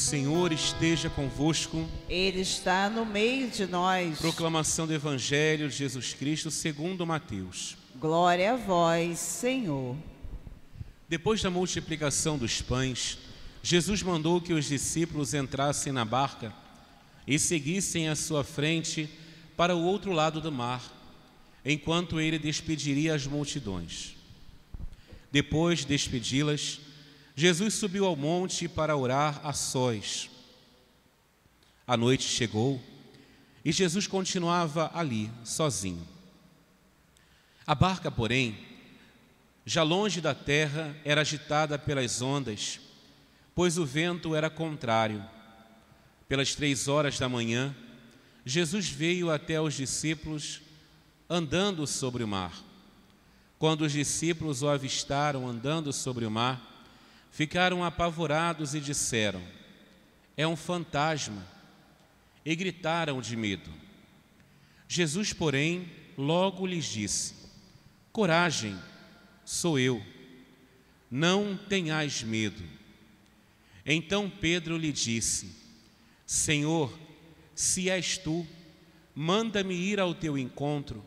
Senhor esteja convosco. Ele está no meio de nós. Proclamação do Evangelho de Jesus Cristo segundo Mateus. Glória a vós, Senhor. Depois da multiplicação dos pães, Jesus mandou que os discípulos entrassem na barca e seguissem à sua frente para o outro lado do mar, enquanto ele despediria as multidões. Depois de despedi-las, Jesus subiu ao monte para orar a sós. A noite chegou e Jesus continuava ali, sozinho. A barca, porém, já longe da terra, era agitada pelas ondas, pois o vento era contrário. Pelas três horas da manhã, Jesus veio até os discípulos andando sobre o mar. Quando os discípulos o avistaram andando sobre o mar, ficaram apavorados e disseram: É um fantasma. E gritaram de medo. Jesus, porém, logo lhes disse: Coragem, sou eu. Não tenhais medo. Então Pedro lhe disse: Senhor, se és tu, manda-me ir ao teu encontro,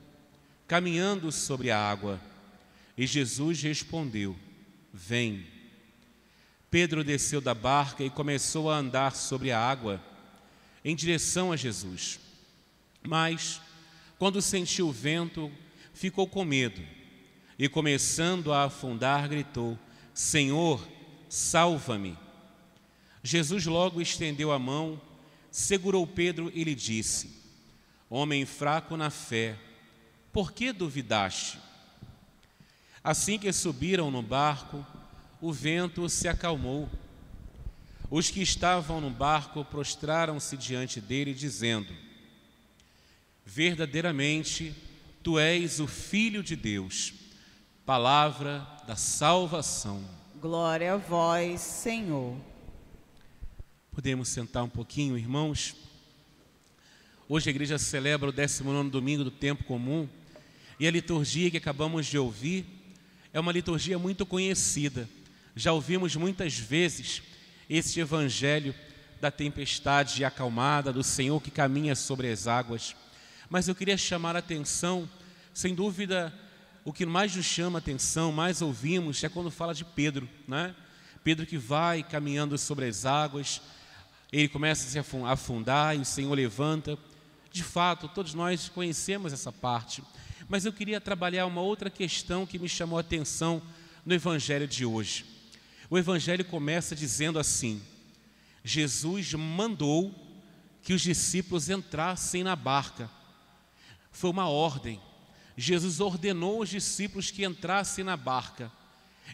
caminhando sobre a água. E Jesus respondeu: Vem. Pedro desceu da barca e começou a andar sobre a água em direção a Jesus. Mas, quando sentiu o vento, ficou com medo e, começando a afundar, gritou: Senhor, salva-me. Jesus logo estendeu a mão, segurou Pedro e lhe disse: Homem fraco na fé, por que duvidaste? Assim que subiram no barco, o vento se acalmou. Os que estavam no barco prostraram-se diante dele, dizendo: Verdadeiramente, tu és o Filho de Deus, palavra da salvação. Glória a vós, Senhor. Podemos sentar um pouquinho, irmãos? Hoje a igreja celebra o 19 domingo do tempo comum e a liturgia que acabamos de ouvir é uma liturgia muito conhecida já ouvimos muitas vezes este evangelho da tempestade acalmada, do Senhor que caminha sobre as águas. Mas eu queria chamar a atenção, sem dúvida, o que mais nos chama a atenção, mais ouvimos, é quando fala de Pedro, né? Pedro que vai caminhando sobre as águas, ele começa a se afundar e o Senhor levanta. De fato, todos nós conhecemos essa parte, mas eu queria trabalhar uma outra questão que me chamou a atenção no Evangelho de hoje. O Evangelho começa dizendo assim: Jesus mandou que os discípulos entrassem na barca. Foi uma ordem. Jesus ordenou aos discípulos que entrassem na barca.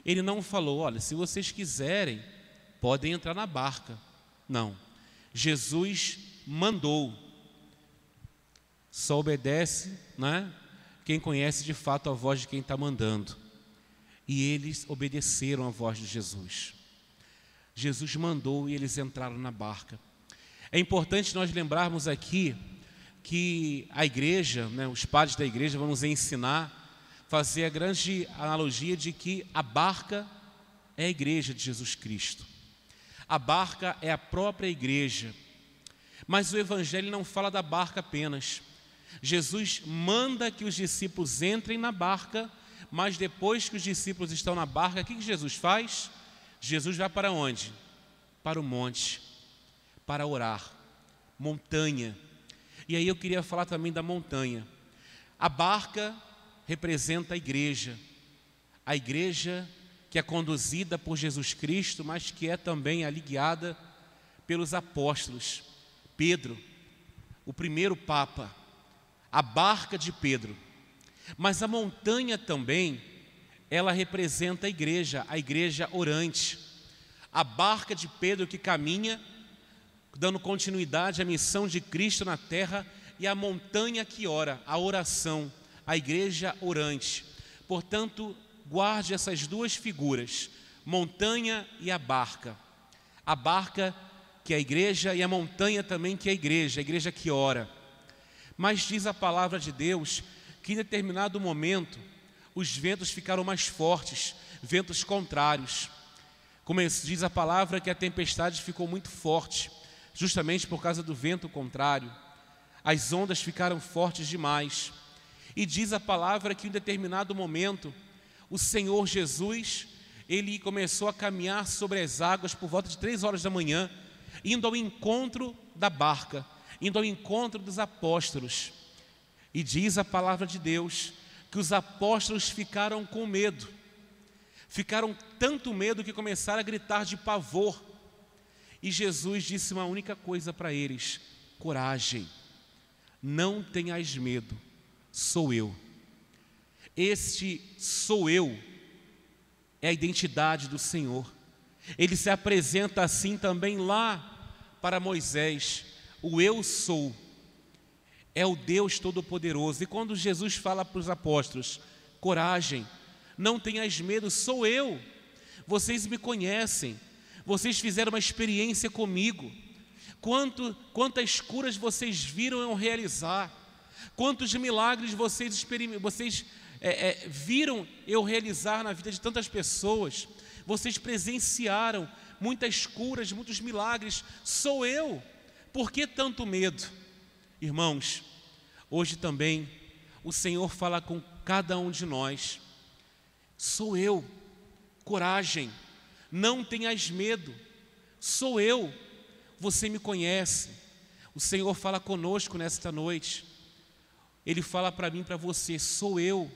Ele não falou: olha, se vocês quiserem, podem entrar na barca. Não. Jesus mandou. Só obedece, né? Quem conhece de fato a voz de quem está mandando e eles obedeceram à voz de Jesus. Jesus mandou e eles entraram na barca. É importante nós lembrarmos aqui que a igreja, né, os padres da igreja vão nos ensinar, fazer a grande analogia de que a barca é a igreja de Jesus Cristo. A barca é a própria igreja. Mas o Evangelho não fala da barca apenas. Jesus manda que os discípulos entrem na barca mas depois que os discípulos estão na barca, o que Jesus faz? Jesus vai para onde? Para o monte, para orar, montanha. E aí eu queria falar também da montanha. A barca representa a igreja, a igreja que é conduzida por Jesus Cristo, mas que é também ali guiada pelos apóstolos. Pedro, o primeiro Papa, a barca de Pedro mas a montanha também, ela representa a igreja, a igreja orante. A barca de Pedro que caminha, dando continuidade à missão de Cristo na terra, e a montanha que ora, a oração, a igreja orante. Portanto, guarde essas duas figuras, montanha e a barca. A barca que é a igreja e a montanha também que é a igreja, a igreja que ora. Mas diz a palavra de Deus que em determinado momento os ventos ficaram mais fortes, ventos contrários. Como diz a palavra, que a tempestade ficou muito forte, justamente por causa do vento contrário. As ondas ficaram fortes demais. E diz a palavra que em determinado momento, o Senhor Jesus, ele começou a caminhar sobre as águas por volta de três horas da manhã, indo ao encontro da barca, indo ao encontro dos apóstolos. E diz a palavra de Deus que os apóstolos ficaram com medo, ficaram tanto medo que começaram a gritar de pavor. E Jesus disse uma única coisa para eles: coragem, não tenhais medo, sou eu. Este sou eu é a identidade do Senhor. Ele se apresenta assim também lá para Moisés: o eu sou é o Deus Todo-Poderoso. E quando Jesus fala para os apóstolos: coragem, não tenhas medo, sou eu. Vocês me conhecem, vocês fizeram uma experiência comigo. Quanto, quantas curas vocês viram eu realizar, quantos milagres vocês, vocês é, é, viram eu realizar na vida de tantas pessoas, vocês presenciaram muitas curas, muitos milagres, sou eu. Por que tanto medo? Irmãos, hoje também o Senhor fala com cada um de nós. Sou eu, coragem, não tenhas medo, sou eu, você me conhece. O Senhor fala conosco nesta noite. Ele fala para mim, para você, sou eu.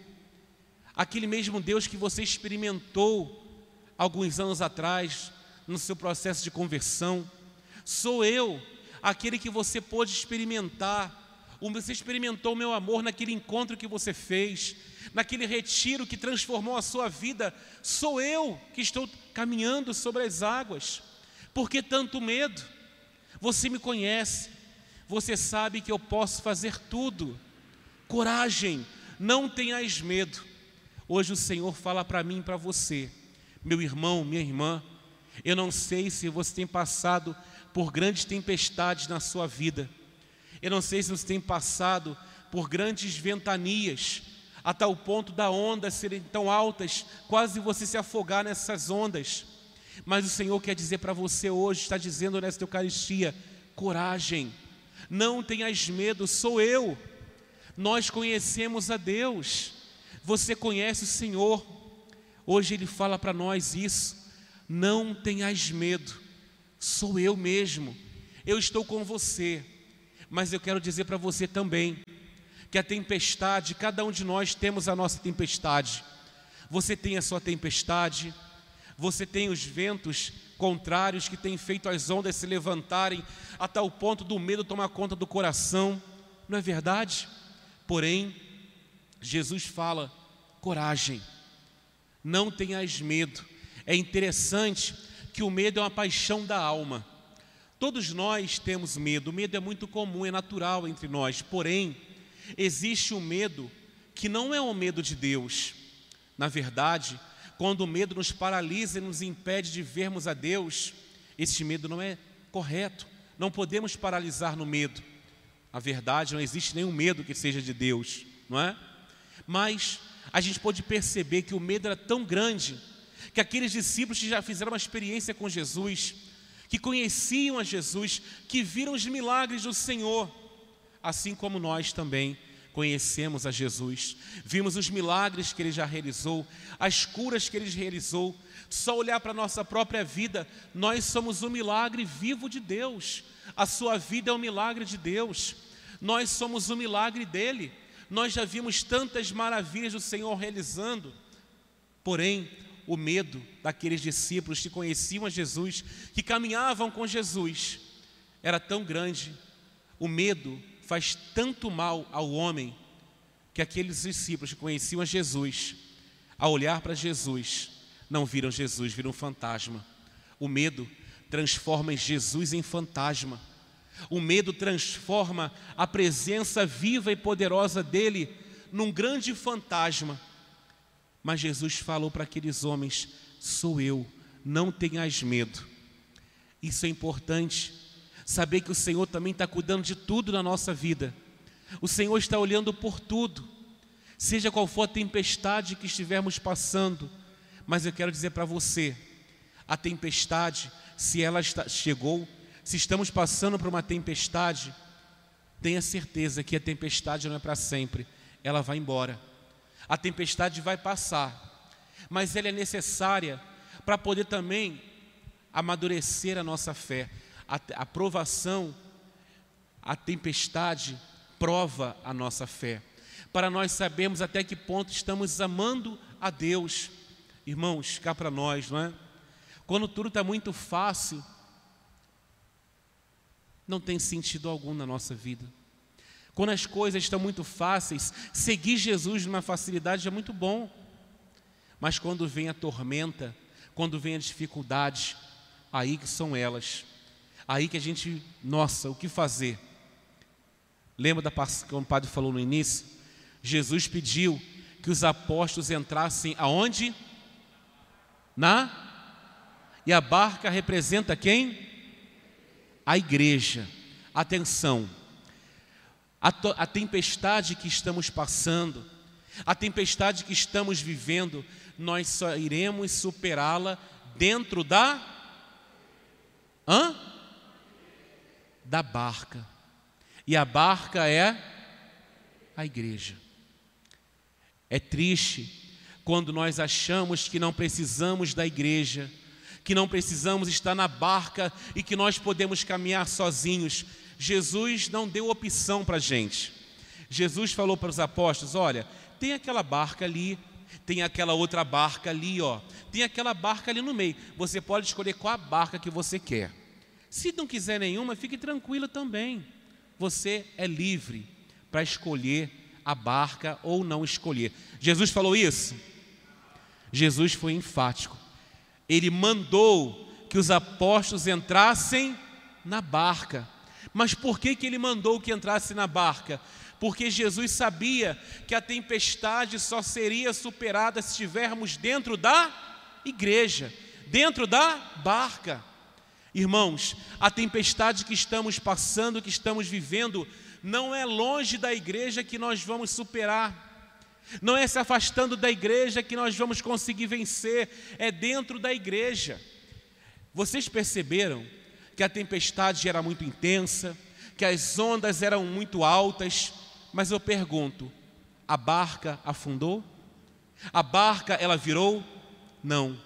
Aquele mesmo Deus que você experimentou alguns anos atrás, no seu processo de conversão. Sou eu aquele que você pôde experimentar. Você experimentou o meu amor naquele encontro que você fez, naquele retiro que transformou a sua vida. Sou eu que estou caminhando sobre as águas. Por que tanto medo? Você me conhece, você sabe que eu posso fazer tudo. Coragem, não tenhas medo. Hoje o Senhor fala para mim e para você, meu irmão, minha irmã. Eu não sei se você tem passado por grandes tempestades na sua vida. Eu não sei se você tem passado por grandes ventanias, a tal ponto da onda serem tão altas, quase você se afogar nessas ondas. Mas o Senhor quer dizer para você hoje, está dizendo nesta Eucaristia: coragem, não tenhas medo, sou eu. Nós conhecemos a Deus, você conhece o Senhor. Hoje Ele fala para nós isso: não tenhas medo, sou eu mesmo, eu estou com você. Mas eu quero dizer para você também que a tempestade, cada um de nós temos a nossa tempestade. Você tem a sua tempestade, você tem os ventos contrários que têm feito as ondas se levantarem a tal ponto do medo tomar conta do coração, não é verdade? Porém, Jesus fala: coragem, não tenhas medo. É interessante que o medo é uma paixão da alma. Todos nós temos medo, o medo é muito comum, é natural entre nós, porém, existe um medo que não é o medo de Deus. Na verdade, quando o medo nos paralisa e nos impede de vermos a Deus, esse medo não é correto. Não podemos paralisar no medo. A verdade, não existe nenhum medo que seja de Deus, não é? Mas a gente pode perceber que o medo era tão grande que aqueles discípulos que já fizeram uma experiência com Jesus, que conheciam a Jesus, que viram os milagres do Senhor, assim como nós também conhecemos a Jesus, vimos os milagres que ele já realizou, as curas que ele realizou. Só olhar para a nossa própria vida, nós somos o milagre vivo de Deus. A sua vida é um milagre de Deus. Nós somos o milagre dele. Nós já vimos tantas maravilhas do Senhor realizando. Porém, o medo daqueles discípulos que conheciam a Jesus, que caminhavam com Jesus, era tão grande. O medo faz tanto mal ao homem que aqueles discípulos que conheciam a Jesus, ao olhar para Jesus, não viram Jesus, viram um fantasma. O medo transforma Jesus em fantasma. O medo transforma a presença viva e poderosa dele num grande fantasma mas Jesus falou para aqueles homens: Sou eu, não tenhas medo. Isso é importante, saber que o Senhor também está cuidando de tudo na nossa vida. O Senhor está olhando por tudo, seja qual for a tempestade que estivermos passando. Mas eu quero dizer para você: A tempestade, se ela está, chegou, se estamos passando por uma tempestade, tenha certeza que a tempestade não é para sempre, ela vai embora. A tempestade vai passar, mas ela é necessária para poder também amadurecer a nossa fé. A, a provação, a tempestade prova a nossa fé, para nós sabermos até que ponto estamos amando a Deus. Irmãos, cá para nós, não é? Quando tudo está muito fácil, não tem sentido algum na nossa vida. Quando as coisas estão muito fáceis, seguir Jesus numa facilidade é muito bom. Mas quando vem a tormenta, quando vem a dificuldade, aí que são elas. Aí que a gente, nossa, o que fazer? Lembra da quando o padre falou no início? Jesus pediu que os apóstolos entrassem aonde? Na? E a barca representa quem? A igreja. Atenção. A, a tempestade que estamos passando, a tempestade que estamos vivendo, nós só iremos superá-la dentro da hã? Da barca. E a barca é a igreja. É triste quando nós achamos que não precisamos da igreja, que não precisamos estar na barca e que nós podemos caminhar sozinhos. Jesus não deu opção para a gente. Jesus falou para os apóstolos: olha, tem aquela barca ali, tem aquela outra barca ali, ó, tem aquela barca ali no meio. Você pode escolher qual a barca que você quer. Se não quiser nenhuma, fique tranquilo também. Você é livre para escolher a barca ou não escolher. Jesus falou isso? Jesus foi enfático. Ele mandou que os apóstolos entrassem na barca. Mas por que, que ele mandou que entrasse na barca? Porque Jesus sabia que a tempestade só seria superada se estivermos dentro da igreja, dentro da barca. Irmãos, a tempestade que estamos passando, que estamos vivendo, não é longe da igreja que nós vamos superar. Não é se afastando da igreja que nós vamos conseguir vencer, é dentro da igreja. Vocês perceberam que a tempestade era muito intensa, que as ondas eram muito altas, mas eu pergunto: a barca afundou? A barca ela virou? Não.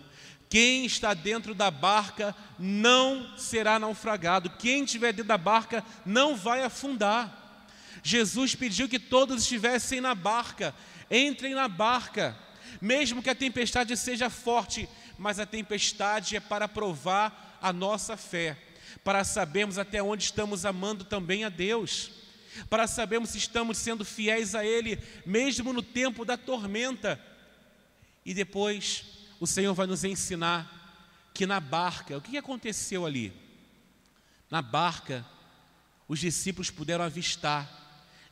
Quem está dentro da barca não será naufragado. Quem estiver dentro da barca não vai afundar. Jesus pediu que todos estivessem na barca. Entrem na barca. Mesmo que a tempestade seja forte, mas a tempestade é para provar a nossa fé, para sabermos até onde estamos amando também a Deus, para sabermos se estamos sendo fiéis a Ele, mesmo no tempo da tormenta. E depois o Senhor vai nos ensinar que na barca, o que aconteceu ali? Na barca, os discípulos puderam avistar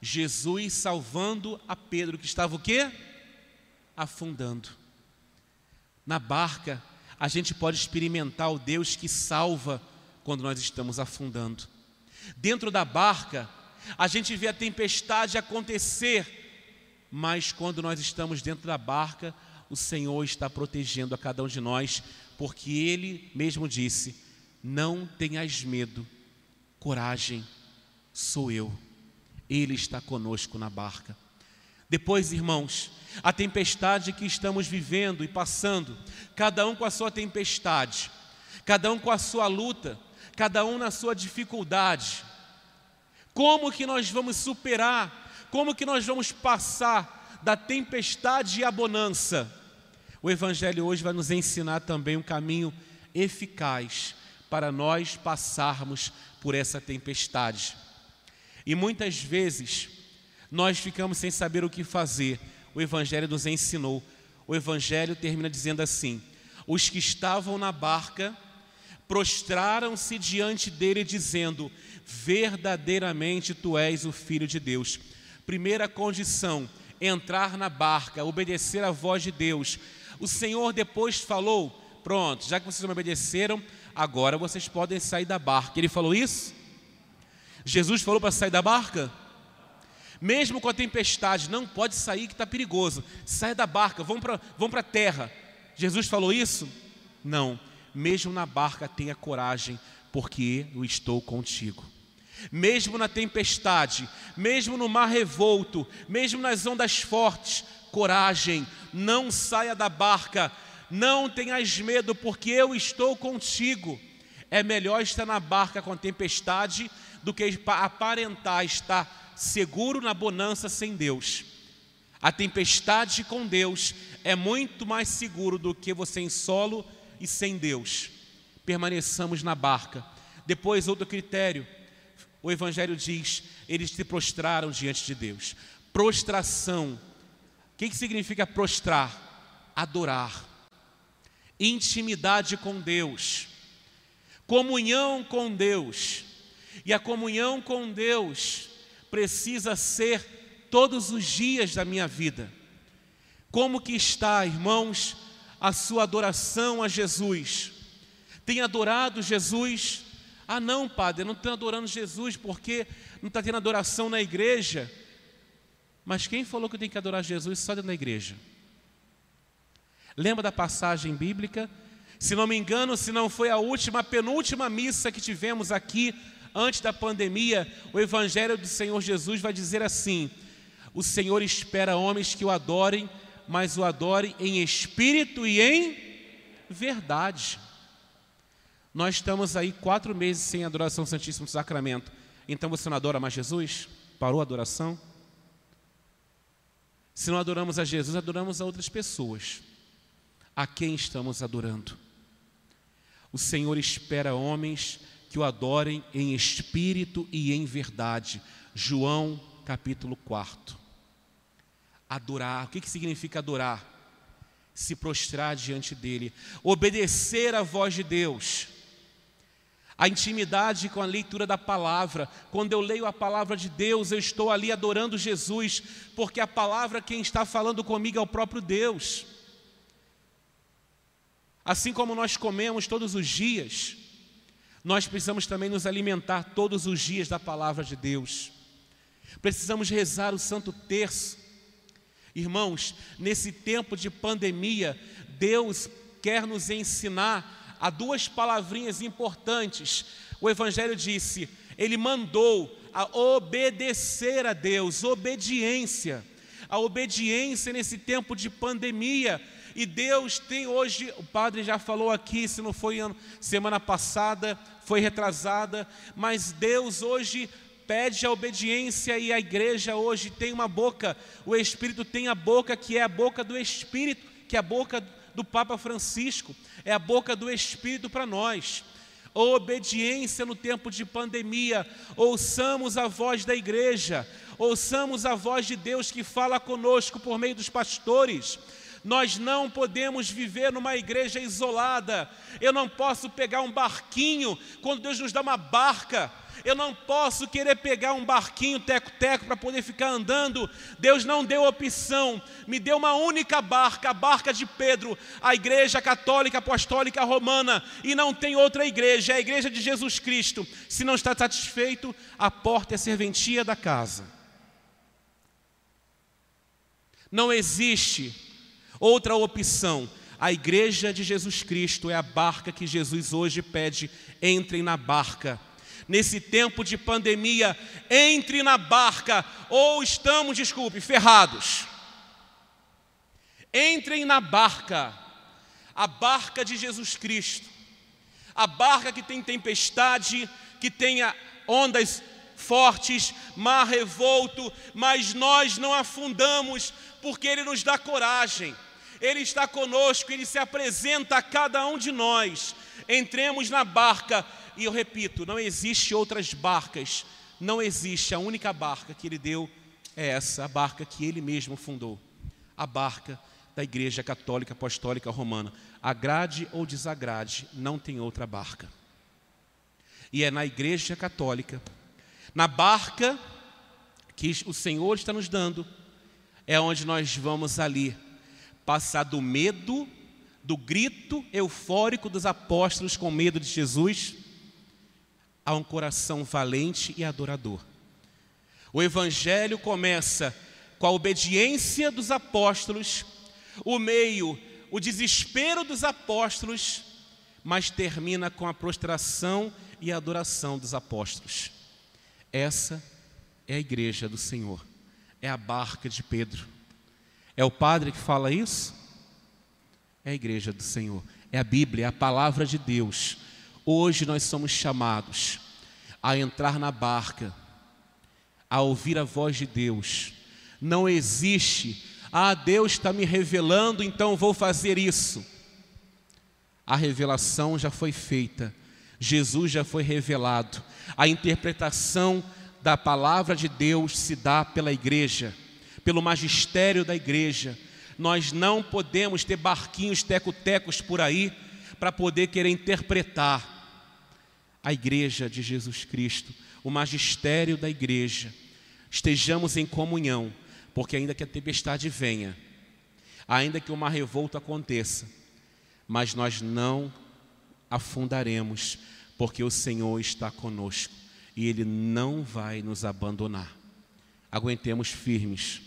Jesus salvando a Pedro, que estava o quê? Afundando. Na barca, a gente pode experimentar o Deus que salva quando nós estamos afundando. Dentro da barca, a gente vê a tempestade acontecer, mas quando nós estamos dentro da barca, o Senhor está protegendo a cada um de nós, porque Ele mesmo disse: Não tenhas medo, coragem, sou eu. Ele está conosco na barca. Depois, irmãos, a tempestade que estamos vivendo e passando, cada um com a sua tempestade, cada um com a sua luta, cada um na sua dificuldade. Como que nós vamos superar? Como que nós vamos passar da tempestade e a bonança. O Evangelho hoje vai nos ensinar também um caminho eficaz para nós passarmos por essa tempestade. E muitas vezes nós ficamos sem saber o que fazer. O Evangelho nos ensinou. O Evangelho termina dizendo assim: Os que estavam na barca prostraram-se diante dele, dizendo: Verdadeiramente tu és o Filho de Deus. Primeira condição entrar na barca, obedecer à voz de Deus. O Senhor depois falou: Pronto, já que vocês me obedeceram, agora vocês podem sair da barca. Ele falou isso? Jesus falou para sair da barca? Mesmo com a tempestade, não pode sair que está perigoso. Sai da barca, vamos para vamos a terra. Jesus falou isso? Não. Mesmo na barca tenha coragem, porque eu estou contigo. Mesmo na tempestade, mesmo no mar revolto, mesmo nas ondas fortes, coragem, não saia da barca, não tenhas medo, porque eu estou contigo. É melhor estar na barca com a tempestade do que aparentar estar seguro na bonança sem Deus. A tempestade com Deus é muito mais seguro do que você em solo e sem Deus. Permaneçamos na barca. Depois, outro critério, o Evangelho diz: eles se prostraram diante de Deus. Prostração. O que, que significa prostrar? Adorar. Intimidade com Deus. Comunhão com Deus. E a comunhão com Deus precisa ser todos os dias da minha vida. Como que está, irmãos, a sua adoração a Jesus? Tem adorado Jesus? Ah, não, padre, não estou adorando Jesus porque não está tendo adoração na igreja. Mas quem falou que tenho que adorar Jesus só dentro da igreja? Lembra da passagem bíblica? Se não me engano, se não foi a última, a penúltima missa que tivemos aqui antes da pandemia, o Evangelho do Senhor Jesus vai dizer assim: O Senhor espera homens que o adorem, mas o adorem em espírito e em verdade. Nós estamos aí quatro meses sem adoração ao Santíssimo Sacramento. Então você não adora mais Jesus? Parou a adoração? Se não adoramos a Jesus, adoramos a outras pessoas. A quem estamos adorando? O Senhor espera homens que o adorem em espírito e em verdade. João capítulo 4. Adorar, o que, que significa adorar? Se prostrar diante dele, obedecer à voz de Deus. A intimidade com a leitura da palavra. Quando eu leio a palavra de Deus, eu estou ali adorando Jesus, porque a palavra quem está falando comigo é o próprio Deus. Assim como nós comemos todos os dias, nós precisamos também nos alimentar todos os dias da palavra de Deus. Precisamos rezar o Santo Terço. Irmãos, nesse tempo de pandemia, Deus quer nos ensinar a duas palavrinhas importantes. O Evangelho disse: Ele mandou a obedecer a Deus, obediência. A obediência nesse tempo de pandemia e Deus tem hoje, o padre já falou aqui, se não foi semana passada, foi retrasada, mas Deus hoje pede a obediência e a igreja hoje tem uma boca, o Espírito tem a boca que é a boca do Espírito, que é a boca do Papa Francisco, é a boca do Espírito para nós. Obediência no tempo de pandemia, ouçamos a voz da igreja, ouçamos a voz de Deus que fala conosco por meio dos pastores nós não podemos viver numa igreja isolada. Eu não posso pegar um barquinho quando Deus nos dá uma barca. Eu não posso querer pegar um barquinho teco-teco para poder ficar andando. Deus não deu opção, me deu uma única barca, a barca de Pedro, a Igreja Católica Apostólica Romana, e não tem outra igreja, é a Igreja de Jesus Cristo. Se não está satisfeito, a porta é a serventia da casa. Não existe Outra opção, a igreja de Jesus Cristo é a barca que Jesus hoje pede: entrem na barca. Nesse tempo de pandemia, entre na barca, ou estamos, desculpe, ferrados. Entrem na barca, a barca de Jesus Cristo, a barca que tem tempestade, que tenha ondas fortes, mar revolto, mas nós não afundamos, porque Ele nos dá coragem. Ele está conosco, Ele se apresenta a cada um de nós. Entremos na barca, e eu repito: não existe outras barcas, não existe, a única barca que Ele deu é essa, a barca que Ele mesmo fundou, a barca da Igreja Católica Apostólica Romana. Agrade ou desagrade, não tem outra barca. E é na Igreja Católica, na barca que o Senhor está nos dando, é onde nós vamos ali passar do medo, do grito eufórico dos apóstolos com medo de Jesus, a um coração valente e adorador. O Evangelho começa com a obediência dos apóstolos, o meio, o desespero dos apóstolos, mas termina com a prostração e adoração dos apóstolos. Essa é a igreja do Senhor, é a barca de Pedro. É o padre que fala isso? É a igreja do Senhor, é a Bíblia, é a palavra de Deus. Hoje nós somos chamados a entrar na barca, a ouvir a voz de Deus. Não existe, ah, Deus está me revelando, então vou fazer isso. A revelação já foi feita, Jesus já foi revelado, a interpretação da palavra de Deus se dá pela igreja, pelo magistério da igreja. Nós não podemos ter barquinhos teco-tecos por aí para poder querer interpretar a igreja de Jesus Cristo, o magistério da igreja. Estejamos em comunhão, porque ainda que a tempestade venha, ainda que uma revolta aconteça, mas nós não afundaremos, porque o Senhor está conosco e Ele não vai nos abandonar. Aguentemos firmes,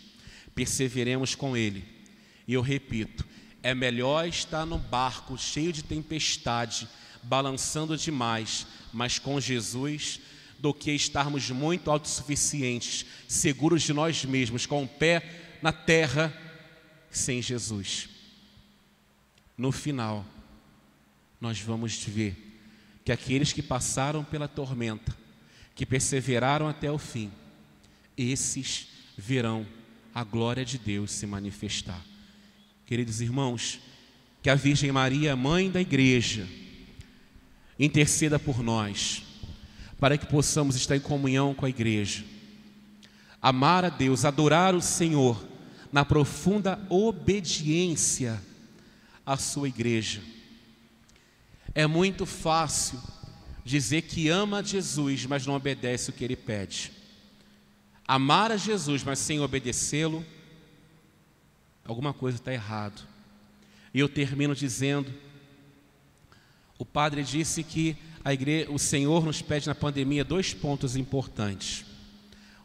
perseveremos com Ele. E eu repito: é melhor estar no barco cheio de tempestade, balançando demais, mas com Jesus, do que estarmos muito autossuficientes, seguros de nós mesmos, com o pé na terra, sem Jesus. No final, nós vamos ver que aqueles que passaram pela tormenta, que perseveraram até o fim, esses verão a glória de Deus se manifestar. Queridos irmãos, que a Virgem Maria, mãe da igreja, interceda por nós, para que possamos estar em comunhão com a igreja, amar a Deus, adorar o Senhor na profunda obediência à sua igreja. É muito fácil dizer que ama Jesus, mas não obedece o que ele pede. Amar a Jesus, mas sem obedecê-lo, alguma coisa está errado. E eu termino dizendo o padre disse que a igreja, o Senhor nos pede na pandemia dois pontos importantes.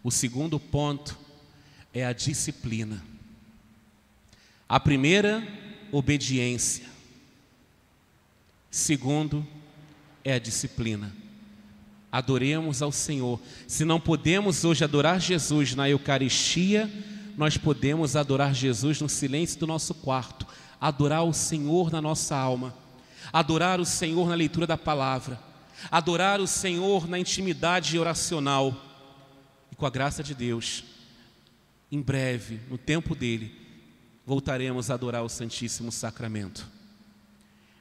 O segundo ponto é a disciplina. A primeira, obediência. Segundo, é a disciplina. Adoremos ao Senhor. Se não podemos hoje adorar Jesus na Eucaristia, nós podemos adorar Jesus no silêncio do nosso quarto, adorar o Senhor na nossa alma adorar o Senhor na leitura da palavra, adorar o Senhor na intimidade oracional. E com a graça de Deus, em breve, no tempo dele, voltaremos a adorar o Santíssimo Sacramento.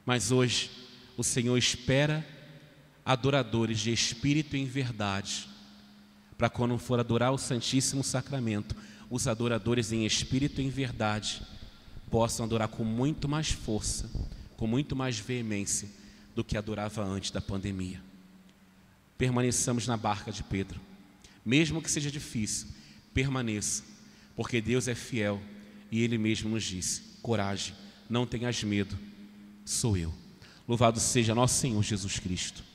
Mas hoje, o Senhor espera adoradores de espírito e em verdade, para quando for adorar o Santíssimo Sacramento, os adoradores em espírito e em verdade possam adorar com muito mais força com muito mais veemência do que adorava antes da pandemia. Permaneçamos na barca de Pedro, mesmo que seja difícil, permaneça, porque Deus é fiel e Ele mesmo nos disse: coragem, não tenhas medo, sou eu. Louvado seja nosso Senhor Jesus Cristo.